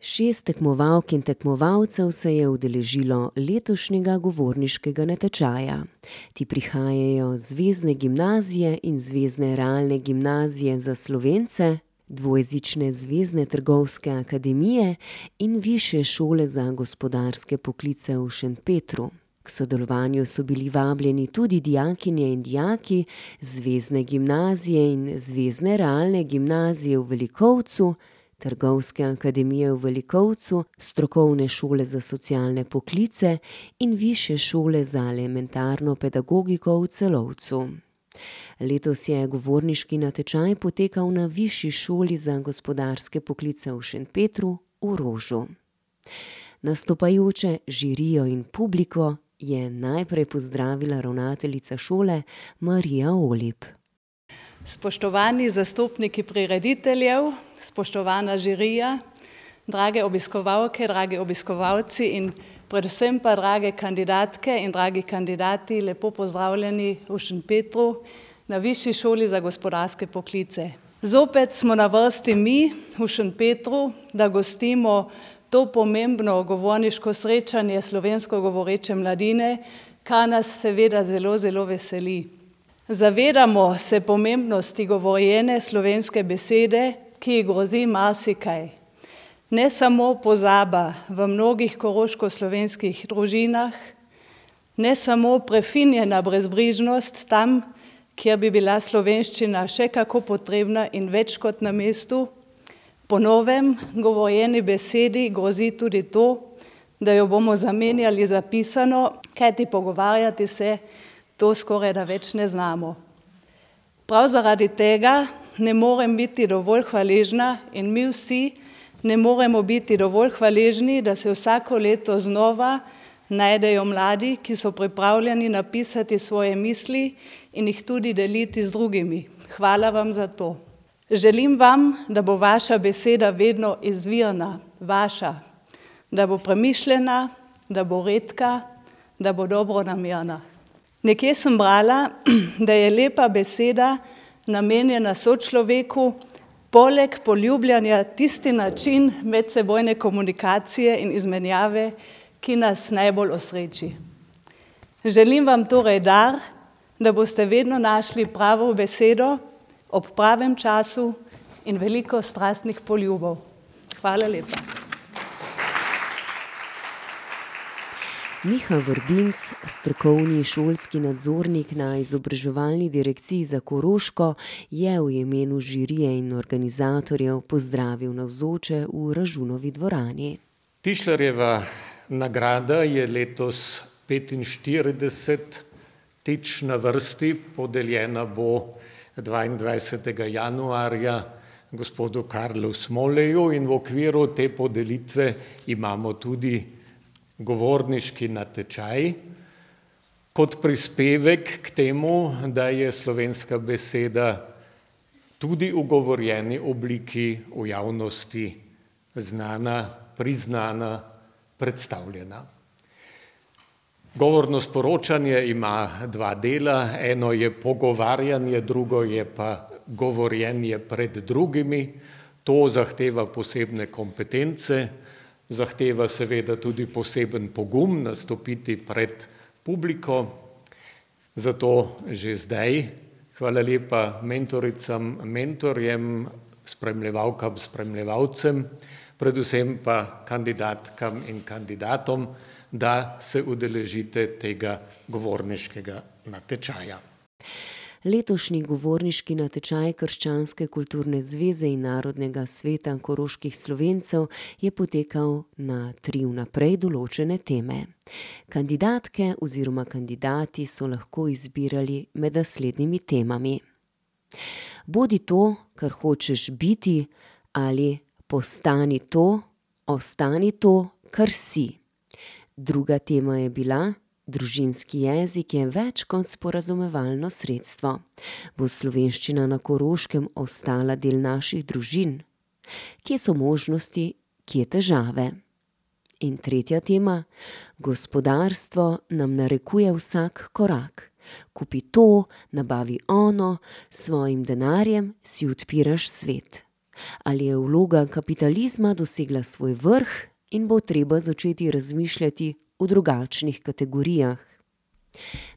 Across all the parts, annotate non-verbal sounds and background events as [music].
Šest tekmovalk in tekmovalcev se je udeležilo letošnjega govorniškega natečaja. Ti prihajajo z zvezne gimnazije in zvezne realne gimnazije za Slovence, dvojezične Zvezne trgovske akademije in Višje šole za gospodarske poklice v Šentpetru. K sodelovanju so bili vabljeni tudi dijakinje in dijaki Zvezne gimnazije in Zvezne realne gimnazije v Velikovcu, Trgovske akademije v Velikovcu, Strokovne šole za socialne poklice in Višje šole za elementarno pedagogiko v Celovcu. Letos je govorniški natečaj potekal na Višji šoli za gospodarske poklice v Šentpetru v Rožu. Nastopajoče, žirijo in publiko je najprej pozdravila ravnateljica šole Marija Olip. Spoštovani zastopniki prirediteljev, spoštovana žirija, drage obiskovalke, dragi obiskovalci in predvsem pa drage kandidatke in dragi kandidati, lepo pozdravljeni v Šentpetru na Višji šoli za gospodarske poklice. Zopet smo na vrsti mi v Šentpetru, da gostimo to pomembno govorniško srečanje slovensko govoreče mladine, kar nas seveda zelo, zelo veseli. Zavedamo se pomembnosti govorjene slovenske besede, ki ji grozi marsikaj. Ne samo pozaba v mnogih koroško-slovenskih družinah, ne samo prefinjena brezbrižnost tam, kjer bi bila slovenščina še kako potrebna in več kot na mestu. Po novem govorjeni besedi grozi tudi to, da jo bomo zamenjali za pisano, kajti pogovarjati se to skorajda več ne znamo. Prav zaradi tega ne morem biti dovolj hvaležna in mi vsi ne moremo biti dovolj hvaležni, da se vsako leto znova najdejo mladi, ki so pripravljeni napisati svoje misli in jih tudi deliti z drugimi. Hvala vam za to. Želim vam, da bo vaša beseda vedno izvirna, vaša, da bo premišljena, da bo redka, da bo dobronamerna. Nekje sem brala, [clears throat] da je lepa beseda namenjena sočloveku, poleg poljubljanja tisti način medsebojne komunikacije in izmenjave, ki nas najbolj osreči. Želim vam torej dar, da boste vedno našli pravo besedo ob pravem času in veliko strastnih poljubov. Hvala lepa. Miha Vrbinc, strokovni šolski nadzornik na Izobraževalni direkciji za Koroško, je v imenu žirije in organizatorjev pozdravil navzoče v Ražunovi dvorani. Tišlerjeva nagrada je letos petinštiridesetič na vrsti, podeljena bo dvaindvajsetega januarja gospodu Karlu Smoleju in v okviru te podelitve imamo tudi govorniški natečaj kot prispevek k temu, da je slovenska beseda tudi v govorjeni obliki v javnosti znana, priznana, predstavljena. Govorno sporočanje ima dva dela, eno je pogovarjanje, drugo je pa govorjenje pred drugimi. To zahteva posebne kompetence, zahteva seveda tudi poseben pogum nastopiti pred publiko, zato že zdaj hvala lepa mentoricam, mentorjem, spremljevalkam, spremljevalcem, predvsem pa kandidatkam in kandidatom, da se udeležite tega govorniškega natečaja. Letošnji govorniški natečaj Krščanske kulturne zveze in Narodnega sveta koroških Slovencev je potekal na tri vnaprej določene teme. Kandidatke oziroma kandidati so lahko izbirali med naslednjimi temami. Bodi to, kar hočeš biti, ali postani to, ostani to, kar si. Druga tema je bila Družinski jezik je več kot sporazumevalno sredstvo. Bo slovenščina na Koroškem ostala del naših družin? Kje so možnosti, kje težave? In tretja tema: Gospodarstvo nam narekuje vsak korak. Kupi to, nabavi ono, s svojim denarjem si odpiraš svet. Ali je vloga kapitalizma dosegla svoj vrh in bo treba začeti razmišljati v drugačnih kategorijah?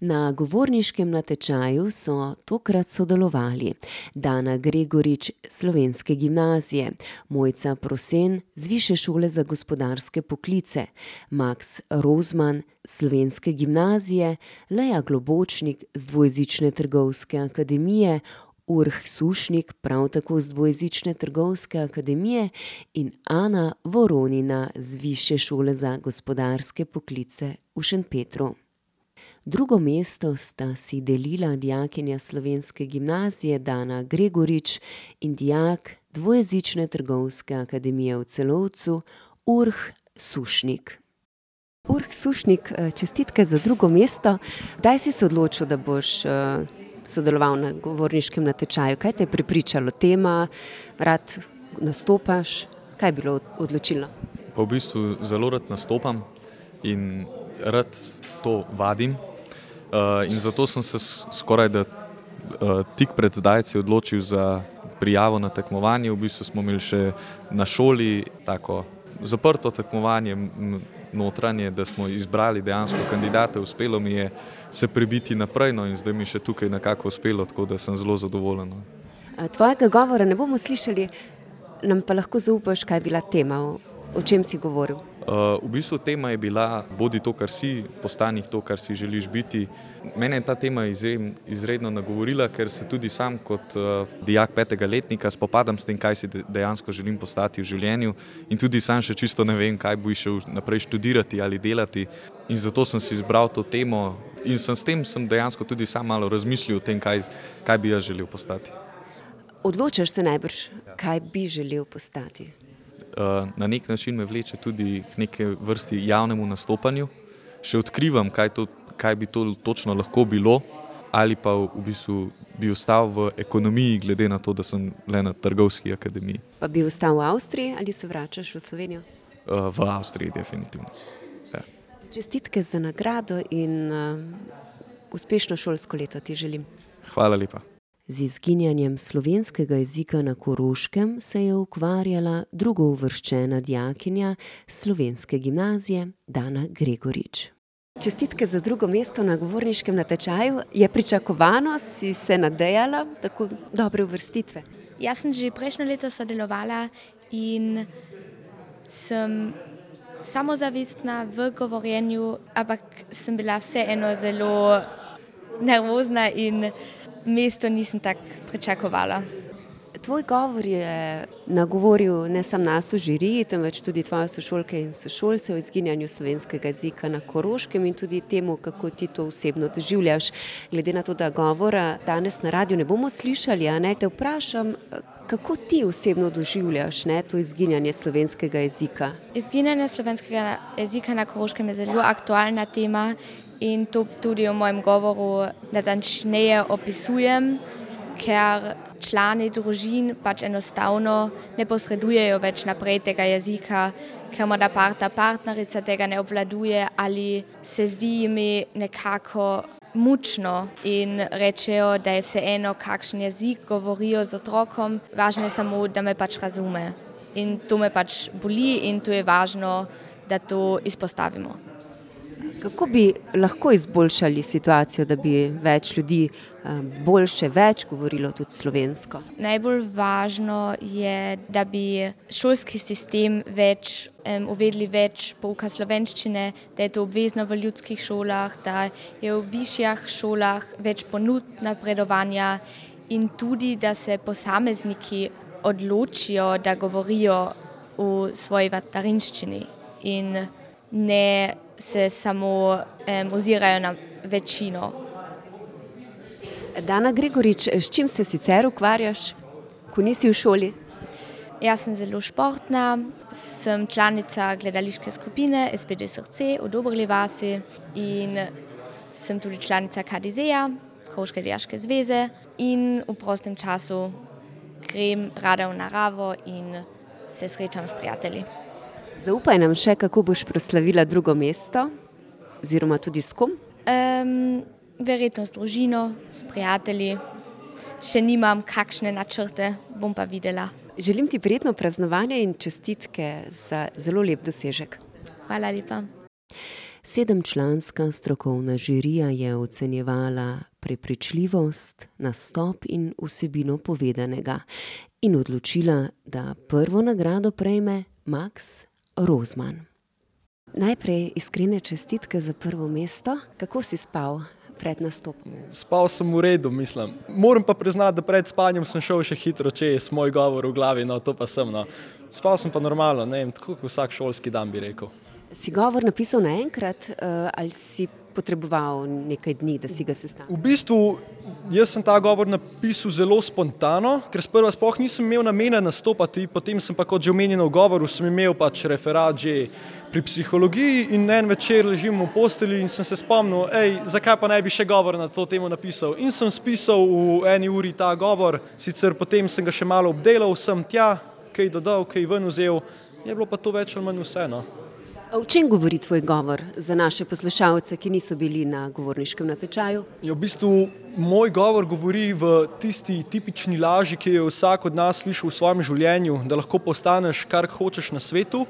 Na govorniškem natečaju so tokrat sodelovali Dana Gregorič s Slovenske gimnazije, Mojca Prosen z Višje šole za gospodarske poklice, Maks Rozman s Slovenske gimnazije, Leja Globočnik z Dvojezične trgovske akademije, Urh Sušnik prav tako z Dvojezične trgovske akademije in Ana Voronina z Višje šole za gospodarske poklice v Šentpetru. Drugo mesto sta si delila dijakinja Slovenske gimnazije Dana Gregorič in dijak Dvojezične trgovske akademije v Celovcu Urh Sušnik. Urh Sušnik, čestitke za drugo mesto. Kdaj si se odločil, da boš, sodeloval na govorniškem natečaju? Kaj te je prepričalo? Tema, rad nastopaš? Kaj je bilo odločilno? Pa v bistvu zelo rad nastopam in rad to vadim. in zato sem se skorajda, tik pred zdajci odločil za prijavo na tekmovanje, v bistvu smo imeli še na šoli tako zaprto tekmovanje notranje, da smo izbrali dejansko kandidate, uspelo mi je se prebiti naprej, no, in zdaj mi še tukaj nekako uspelo, tako da sem zelo zadovoljen, no. tvojega govora ne bomo slišali, nam pa lahko zaupaš, kaj je bila tema, o čem si govoril? V bistvu tema je bila Bodi to, kar si, postani to, kar si želiš biti. Mene je ta tema izredno nagovorila, ker se tudi sam kot, dijak petega letnika spopadam s tem, kaj si dejansko želim postati v življenju, in tudi sam še čisto ne vem, kaj bi šel naprej študirati ali delati. In zato sem si izbral to temo in sem s tem sem dejansko tudi sam malo razmislil o tem, kaj, kaj bi jaz želel postati. Odločaš se najbrž, kaj bi želel postati. Na neki način me vleče tudi k neke vrste javnemu nastopanju. Še odkrivam, kaj to, kaj bi to točno lahko bilo. Ali pa v bistvu bi ostal v ekonomiji, glede na to, da sem le na trgovski akademiji. Pa bi ostal v Avstriji ali se vračaš v Slovenijo? v Avstriji definitivno. Ja. Čestitke za nagrado in, uspešno šolsko leto ti želim. Hvala lepa. Z izginjanjem slovenskega jezika na Koroškem se je ukvarjala drugouvrščena dijakinja Slovenske gimnazije, Dana Gregorič. Čestitke za drugo mesto na govorniškem natečaju. Je pričakovano, si se nadejala tako dobre uvrstitve? Jaz sem že prejšnje leto sodelovala in sem samozavestna v govorjenju, ampak sem bila vseeno zelo nervozna in mesto nisem tako pričakovala. Tvoj govor je nagovoril ne samo nas v žiriji, temveč tudi tvoje sošolke in sošolce o izginjanju slovenskega jezika na Koroškem in tudi temu, kako ti to osebno doživljaš. Glede na to, da govora danes na radiu ne bomo slišali, a ne, te vprašam, kako ti osebno doživljaš, ne, to izginjanje slovenskega jezika? Izginjanje slovenskega jezika na Koroškem je zelo aktualna tema in to tudi v mojem govoru natančneje opisujem, ker člani družin pač enostavno ne posredujejo več naprej tega jezika, ker morda partner, partnerica tega ne obvladuje ali se zdi jim nekako mučno in rečejo, da je vseeno, kakšen jezik govorijo z otrokom, važno je samo, da me pač razume. In to me pač boli in to je važno, da to izpostavimo. Kako bi lahko izboljšali situacijo, da bi več ljudi, boljše, več govorilo tudi slovensko? Najbolj važno je, da bi šolski sistem več, uvedli več pouka slovenščine, da je to obvezno v ljudskih šolah, da je v višjih šolah več ponudb napredovanja in tudi, da se posamezniki odločijo, da govorijo v svoji materinščini in ne se samo, ozirajo na večino. Dana Gregorič, s čim se sicer ukvarjaš, ko nisi v šoli? Jaz sem zelo športna, sem članica gledališke skupine SPD Srce v Doberli vasi in sem tudi članica KDZ-ja, Koroške dijaške zveze, in v prostem času grem rada v naravo in se srečam s prijatelji. Zaupaj nam še, kako boš proslavila drugo mesto oziroma tudi s kom. verjetno z družino, s prijatelji. Še nimam kakšne načrte, bom pa videla. Želim ti prijetno praznovanje in čestitke za zelo lep dosežek. Hvala lepa. Sedemčlanska strokovna žirija je ocenjevala prepričljivost, nastop in vsebino povedanega in odločila, da prvo nagrado prejme Max Rozman. Najprej iskrene čestitke za prvo mesto. Kako si spal pred nastopom? Spal sem v redu, mislim. Moram pa priznati, da pred spanjem sem šel še hitro čez moj govor v glavi, no to pa sem. No. Spal sem pa normalno, ne vem, tako kot vsak šolski dan bi rekel. Si govor napisal naenkrat ali si potreboval nekaj dni, da si ga sestavil? V bistvu jaz sem ta govor napisal zelo spontano, ker sprva sploh nisem imel namena nastopati, potem sem pa kot že omenjeno v govoru, sem imel pač referat že pri psihologiji in en večer ležim v posteli in sem se spomnil, ej, zakaj pa ne bi še govor na to temo napisal. In sem spisal v eni uri ta govor, sicer potem sem ga še malo obdelal, sem tja, kaj dodal, kaj ven vzel, je bilo pa to več ali manj vseeno. O čem govori tvoj govor za naše poslušalce, ki niso bili na govorniškem natečaju? Ja, v bistvu moj govor govori v tisti tipični laži, ki jo vsak od nas sliši v svojem življenju, da lahko postaneš, kar hočeš na svetu,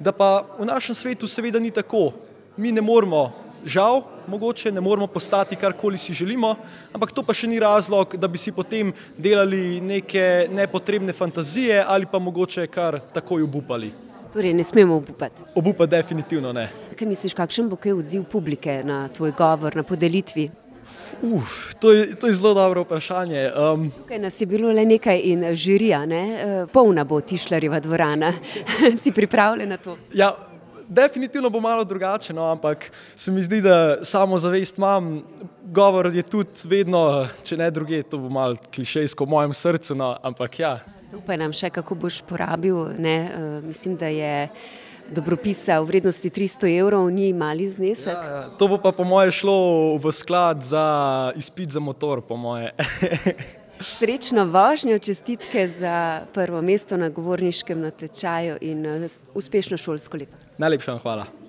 da pa v našem svetu seveda ni tako. Mi ne moremo, žal, mogoče ne moremo postati karkoli si želimo, ampak to pa še ni razlog, da bi si potem delali neke nepotrebne fantazije ali pa mogoče kar takoj obupali. Torej, ne smemo obupati. Obupati definitivno ne. Kaj misliš, kakšen bo kaj odziv publike na tvoj govor, na podelitvi? Uf, to je, to je zelo dobro vprašanje. Um, Tukaj nas je bilo le nekaj in žirija, ne? polna bo Tišlarjeva dvorana. [laughs] si pripravljen na to? ja, definitivno bo malo drugače, no, ampak se mi zdi, da samozavest imam. Govor je tudi vedno, če ne druge, to bo malo klišejsko v mojem srcu, no, ampak ja. Zaupaj nam še, kako boš porabil, ne, mislim, da je dobropisa v vrednosti tristo evrov ni mali znesek. Ja, ja, to bo pa po moje šlo v sklad za izpit za motor, po moje. [laughs] Srečno vožnjo, čestitke za prvo mesto na govorniškem natečaju in uspešno šolsko leto. Najlepša hvala.